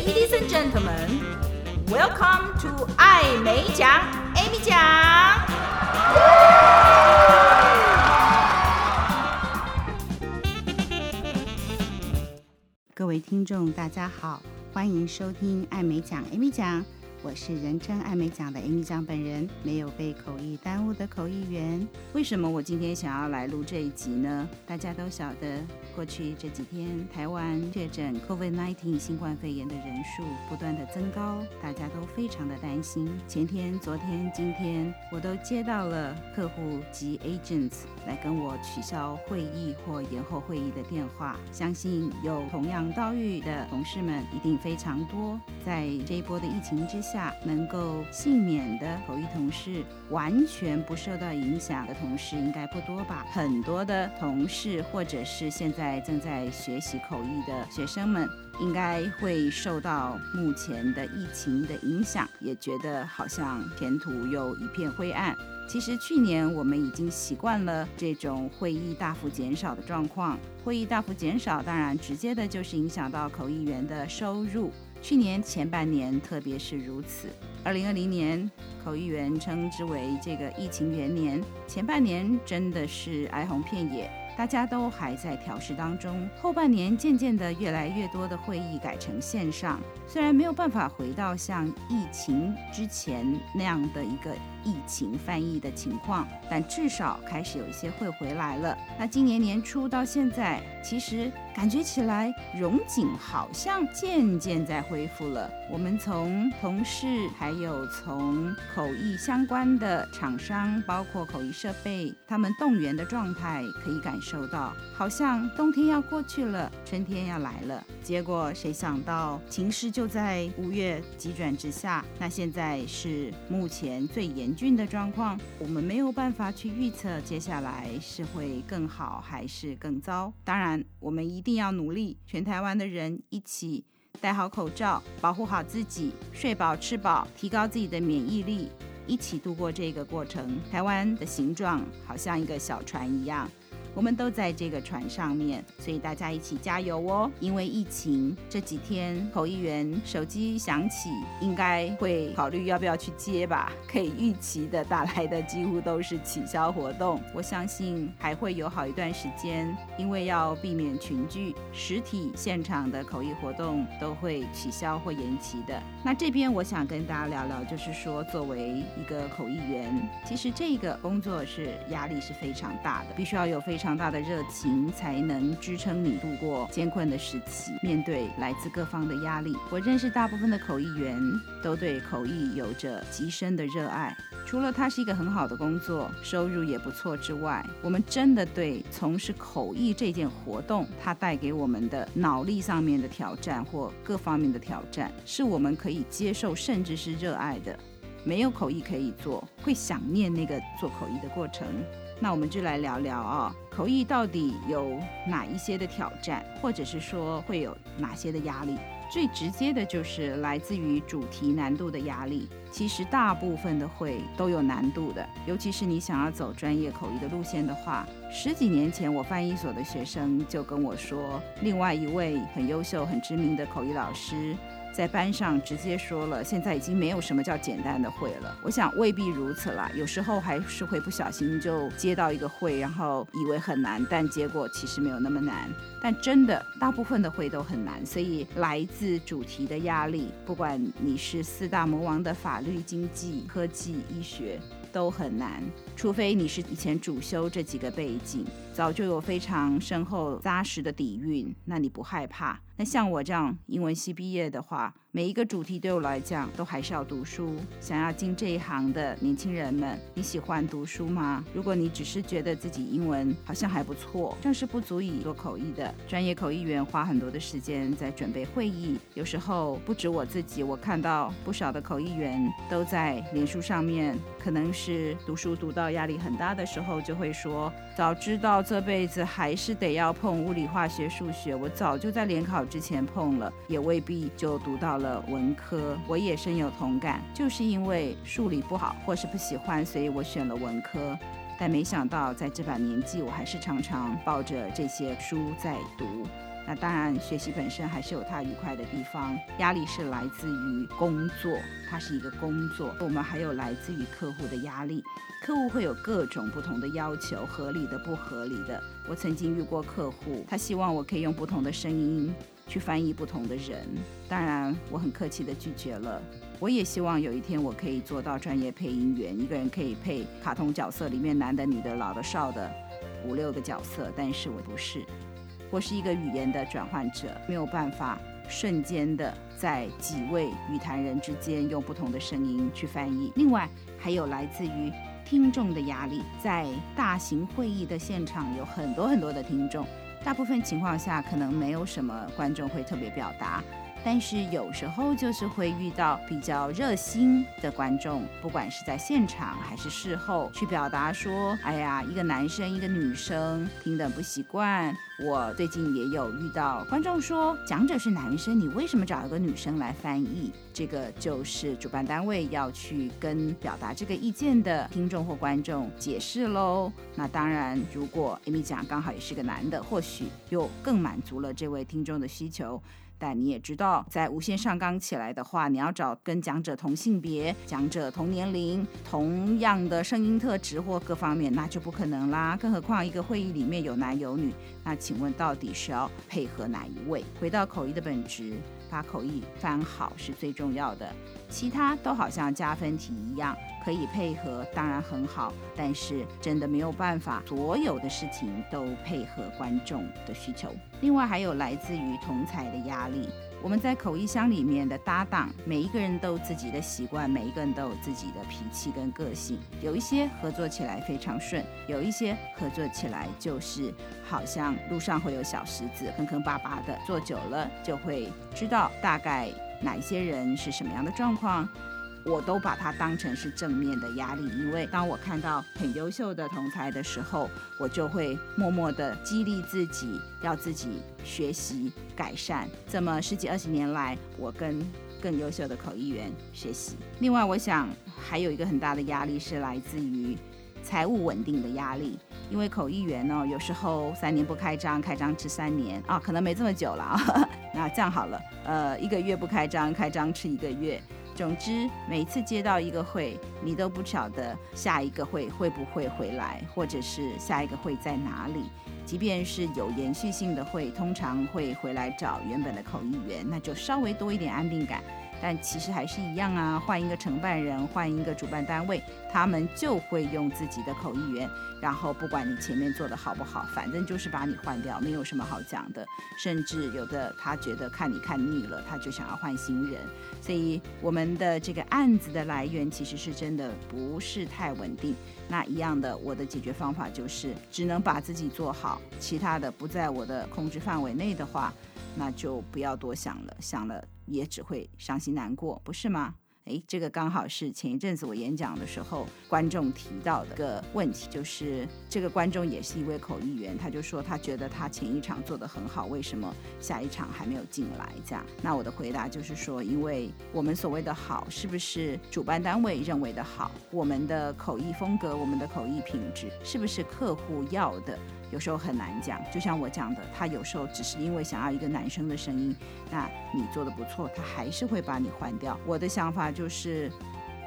Ladies and gentlemen, welcome to 爱美奖，Amy 奖。各位听众，大家好，欢迎收听爱美奖，Amy 奖。我是人称爱美奖的 Amy 奖本人，没有被口译耽误的口译员。为什么我今天想要来录这一集呢？大家都晓得，过去这几天台湾确诊 COVID-19 新冠肺炎的人数不断的增高，大家都非常的担心。前天、昨天、今天，我都接到了客户及 agents 来跟我取消会议或延后会议的电话。相信有同样遭遇的同事们一定非常多。在这一波的疫情之下，下能够幸免的口译同事，完全不受到影响的同事应该不多吧？很多的同事，或者是现在正在学习口译的学生们，应该会受到目前的疫情的影响，也觉得好像前途又一片灰暗。其实去年我们已经习惯了这种会议大幅减少的状况，会议大幅减少，当然直接的就是影响到口译员的收入。去年前半年，特别是如此。二零二零年，口译员称之为这个疫情元年，前半年真的是哀鸿遍野，大家都还在调试当中。后半年渐渐的，越来越多的会议改成线上，虽然没有办法回到像疫情之前那样的一个。疫情翻译的情况，但至少开始有一些会回来了。那今年年初到现在，其实感觉起来荣景好像渐渐在恢复了。我们从同事，还还有从口译相关的厂商，包括口译设备，他们动员的状态可以感受到，好像冬天要过去了，春天要来了。结果谁想到情势就在五月急转直下，那现在是目前最。严峻的状况，我们没有办法去预测接下来是会更好还是更糟。当然，我们一定要努力，全台湾的人一起戴好口罩，保护好自己，睡饱吃饱，提高自己的免疫力，一起度过这个过程。台湾的形状好像一个小船一样。我们都在这个船上面，所以大家一起加油哦！因为疫情这几天，口译员手机响起，应该会考虑要不要去接吧。可以预期的打来的几乎都是取消活动。我相信还会有好一段时间，因为要避免群聚，实体现场的口译活动都会取消或延期的。那这边我想跟大家聊聊，就是说作为一个口译员，其实这个工作是压力是非常大的，必须要有非常。大的热情才能支撑你度过艰困的时期。面对来自各方的压力，我认识大部分的口译员都对口译有着极深的热爱。除了它是一个很好的工作，收入也不错之外，我们真的对从事口译这件活动，它带给我们的脑力上面的挑战或各方面的挑战，是我们可以接受甚至是热爱的。没有口译可以做，会想念那个做口译的过程。那我们就来聊聊啊，口译到底有哪一些的挑战，或者是说会有哪些的压力？最直接的就是来自于主题难度的压力。其实大部分的会都有难度的，尤其是你想要走专业口译的路线的话。十几年前，我翻译所的学生就跟我说，另外一位很优秀、很知名的口译老师。在班上直接说了，现在已经没有什么叫简单的会了。我想未必如此啦，有时候还是会不小心就接到一个会，然后以为很难，但结果其实没有那么难。但真的大部分的会都很难，所以来自主题的压力，不管你是四大魔王的法法律、经济、科技、医学。都很难，除非你是以前主修这几个背景，早就有非常深厚扎实的底蕴，那你不害怕。那像我这样英文系毕业的话，每一个主题对我来讲都还是要读书。想要进这一行的年轻人们，你喜欢读书吗？如果你只是觉得自己英文好像还不错，但是不足以做口译的专业口译员，花很多的时间在准备会议。有时候不止我自己，我看到不少的口译员都在脸书上面，可能是读书读到压力很大的时候，就会说：早知道这辈子还是得要碰物理、化学、数学，我早就在联考之前碰了，也未必就读到。了文科，我也深有同感，就是因为数理不好或是不喜欢，所以我选了文科。但没想到在这把年纪，我还是常常抱着这些书在读。那当然，学习本身还是有它愉快的地方。压力是来自于工作，它是一个工作。我们还有来自于客户的压力，客户会有各种不同的要求，合理的、不合理的。我曾经遇过客户，他希望我可以用不同的声音去翻译不同的人，当然我很客气地拒绝了。我也希望有一天我可以做到专业配音员，一个人可以配卡通角色里面男的、女的、老的、少的五六个角色，但是我不是。我是一个语言的转换者，没有办法瞬间的在几位语坛人之间用不同的声音去翻译。另外，还有来自于听众的压力，在大型会议的现场有很多很多的听众，大部分情况下可能没有什么观众会特别表达。但是有时候就是会遇到比较热心的观众，不管是在现场还是事后，去表达说：“哎呀，一个男生一个女生听得不习惯。”我最近也有遇到观众说：“讲者是男生，你为什么找一个女生来翻译？”这个就是主办单位要去跟表达这个意见的听众或观众解释喽。那当然，如果 Amy 讲刚好也是个男的，或许又更满足了这位听众的需求。但你也知道，在无线上纲起来的话，你要找跟讲者同性别、讲者同年龄、同样的声音特质或各方面，那就不可能啦。更何况一个会议里面有男有女，那请问到底是要配合哪一位？回到口译的本质，把口译翻好是最重要的，其他都好像加分题一样。可以配合，当然很好，但是真的没有办法，所有的事情都配合观众的需求。另外还有来自于同侪的压力。我们在口译箱里面的搭档，每一个人都有自己的习惯，每一个人都有自己的脾气跟个性。有一些合作起来非常顺，有一些合作起来就是好像路上会有小石子，坑坑巴巴的。做久了就会知道大概哪一些人是什么样的状况。我都把它当成是正面的压力，因为当我看到很优秀的同侪的时候，我就会默默地激励自己，要自己学习改善。这么十几二十年来，我跟更优秀的口译员学习。另外，我想还有一个很大的压力是来自于财务稳定的压力，因为口译员呢，有时候三年不开张，开张吃三年啊，可能没这么久了啊。那这样好了，呃，一个月不开张，开张吃一个月。总之，每次接到一个会，你都不晓得下一个会会不会回来，或者是下一个会在哪里。即便是有延续性的会，通常会回来找原本的口译员，那就稍微多一点安定感。但其实还是一样啊，换一个承办人，换一个主办单位，他们就会用自己的口译员。然后不管你前面做得好不好，反正就是把你换掉，没有什么好讲的。甚至有的他觉得看你看腻了，他就想要换新人。所以我们的这个案子的来源其实是真的不是太稳定。那一样的，我的解决方法就是只能把自己做好，其他的不在我的控制范围内的话，那就不要多想了，想了也只会伤心难过，不是吗？诶，这个刚好是前一阵子我演讲的时候观众提到的一个问题，就是这个观众也是一位口译员，他就说他觉得他前一场做得很好，为什么下一场还没有进来？这样，那我的回答就是说，因为我们所谓的好，是不是主办单位认为的好？我们的口译风格，我们的口译品质，是不是客户要的？有时候很难讲，就像我讲的，他有时候只是因为想要一个男生的声音，那你做得不错，他还是会把你换掉。我的想法就是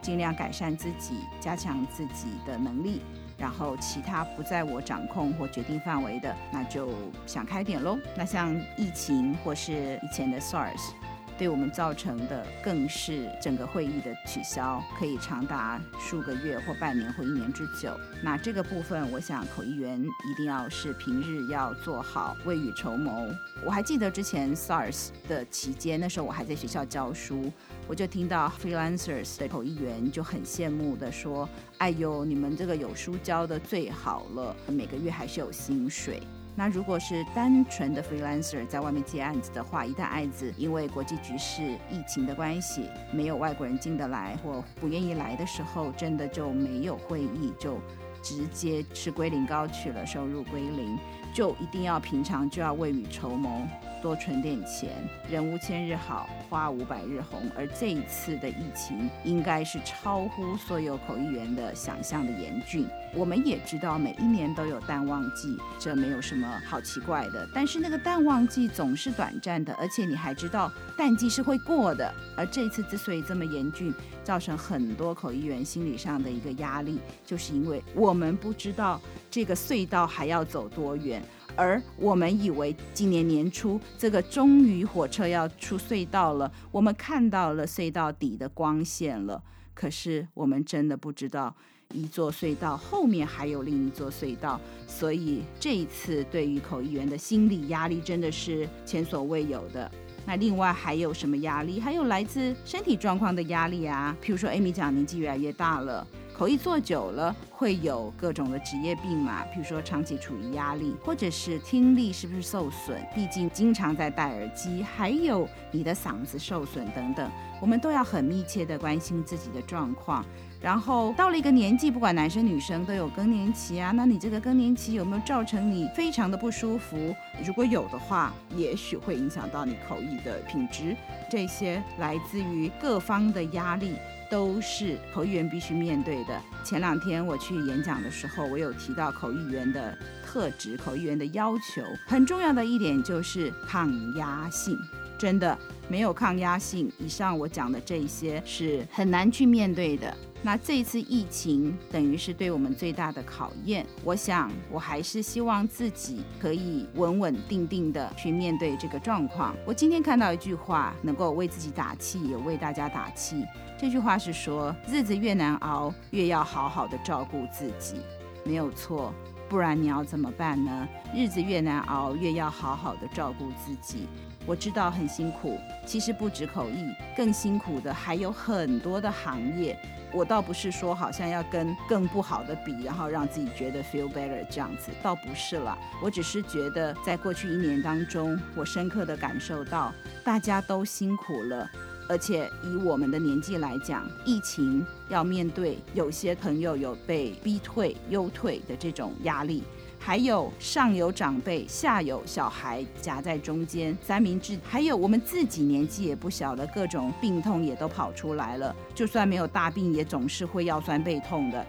尽量改善自己，加强自己的能力，然后其他不在我掌控或决定范围的，那就想开点喽。那像疫情或是以前的 SARS。对我们造成的更是整个会议的取消，可以长达数个月或半年或一年之久。那这个部分，我想口译员一定要是平日要做好未雨绸缪。我还记得之前 SARS 的期间，那时候我还在学校教书，我就听到 freelancers 的口译员就很羡慕的说：“哎呦，你们这个有书教的最好了，每个月还是有薪水。”那如果是单纯的 freelancer 在外面接案子的话，一旦案子因为国际局势、疫情的关系，没有外国人进得来或不愿意来的时候，真的就没有会议，就直接吃归零高去了，收入归零，就一定要平常就要未雨绸缪，多存点钱，人无千日好，花无百日红，而这一次的疫情应该是超乎所有口译员的想象的严峻。我们也知道每一年都有淡旺季，这没有什么好奇怪的。但是那个淡旺季总是短暂的，而且你还知道淡季是会过的。而这次之所以这么严峻，造成很多口译员心理上的一个压力，就是因为我们不知道这个隧道还要走多远。而我们以为今年年初这个终于火车要出隧道了，我们看到了隧道底的光线了。可是我们真的不知道，一座隧道后面还有另一座隧道。所以这一次对于口译员的心理压力真的是前所未有的。那另外还有什么压力？还有来自身体状况的压力啊，譬如说，Amy 讲年纪越来越大了。口译做久了会有各种的职业病嘛，比如说长期处于压力，或者是听力是不是受损？毕竟经常在戴耳机，还有你的嗓子受损等等，我们都要很密切的关心自己的状况。然后到了一个年纪，不管男生女生都有更年期啊，那你这个更年期有没有造成你非常的不舒服？如果有的话，也许会影响到你口译的品质。这些来自于各方的压力。都是口译员必须面对的。前两天我去去演讲的时候，我有提到口译员的特质，口译员的要求很重要的一点就是抗压性。真的没有抗压性，以上我讲的这一些是很难去面对的。那这一次疫情等于是对我们最大的考验。我想我还是希望自己可以稳稳定定的去面对这个状况。我今天看到一句话，能够为自己打气，也为大家打气。这句话是说：日子越难熬，越要好好的照顾自己。没有错，不然你要怎么办呢？日子越难熬，越要好好的照顾自己。我知道很辛苦，其实不止口译，更辛苦的还有很多的行业。我倒不是说好像要跟更不好的比，然后让自己觉得 feel better 这样子，倒不是了。我只是觉得在过去一年当中，我深刻的感受到大家都辛苦了，而且以我们的年纪来讲，疫情要面对，有些朋友有被逼退、优退的这种压力。还有上有长辈，下有小孩夹在中间，三明治。还有我们自己年纪也不小了，各种病痛也都跑出来了。就算没有大病，也总是会腰酸背痛的。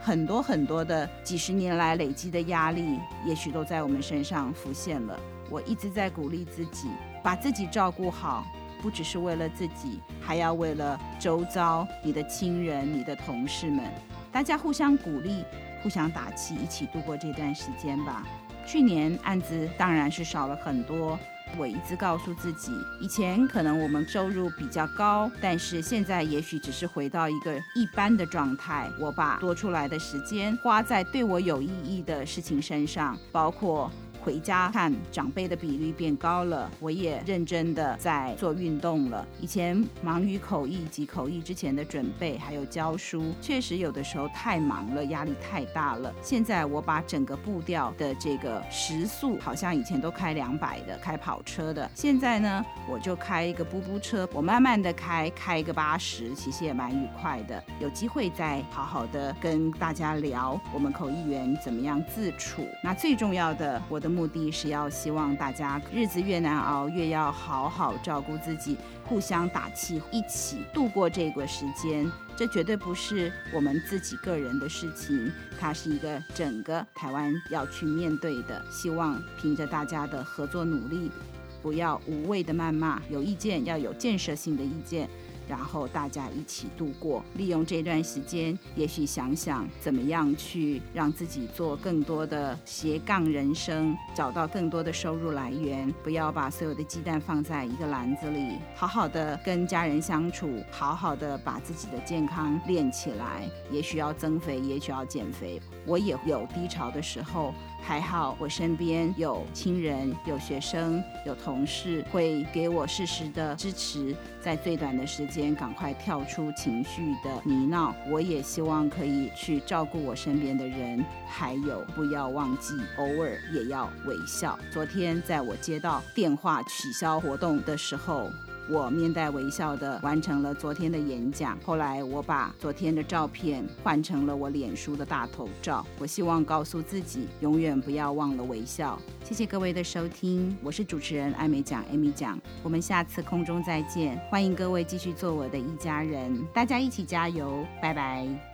很多很多的几十年来累积的压力，也许都在我们身上浮现了。我一直在鼓励自己，把自己照顾好，不只是为了自己，还要为了周遭你的亲人、你的同事们，大家互相鼓励。互相打气，一起度过这段时间吧。去年案子当然是少了很多，我一直告诉自己，以前可能我们收入比较高，但是现在也许只是回到一个一般的状态。我把多出来的时间花在对我有意义的事情身上，包括。回家看长辈的比率变高了，我也认真的在做运动了。以前忙于口译及口译之前的准备，还有教书，确实有的时候太忙了，压力太大了。现在我把整个步调的这个时速，好像以前都开两百的，开跑车的，现在呢，我就开一个步步车，我慢慢的开，开一个八十，其实也蛮愉快的。有机会再好好的跟大家聊我们口译员怎么样自处。那最重要的，我的。目的是要希望大家日子越难熬，越要好好照顾自己，互相打气，一起度过这个时间。这绝对不是我们自己个人的事情，它是一个整个台湾要去面对的。希望凭着大家的合作努力，不要无谓的谩骂，有意见要有建设性的意见。然后大家一起度过，利用这段时间，也许想想怎么样去让自己做更多的斜杠人生，找到更多的收入来源，不要把所有的鸡蛋放在一个篮子里，好好的跟家人相处，好好的把自己的健康练起来。也许要增肥，也许要减肥，我也有低潮的时候。还好，我身边有亲人、有学生、有同事，会给我适时的支持，在最短的时间赶快跳出情绪的泥淖。我也希望可以去照顾我身边的人，还有不要忘记偶尔也要微笑。昨天在我接到电话取消活动的时候，我面带微笑的完成了昨天的演讲。后来我把昨天的照片换成了我脸书的大头照。我希望告诉自己，永远不要忘了微笑。谢谢各位的收听，我是主持人艾美奖艾米奖，我们下次空中再见。欢迎各位继续做我的一家人，大家一起加油，拜拜。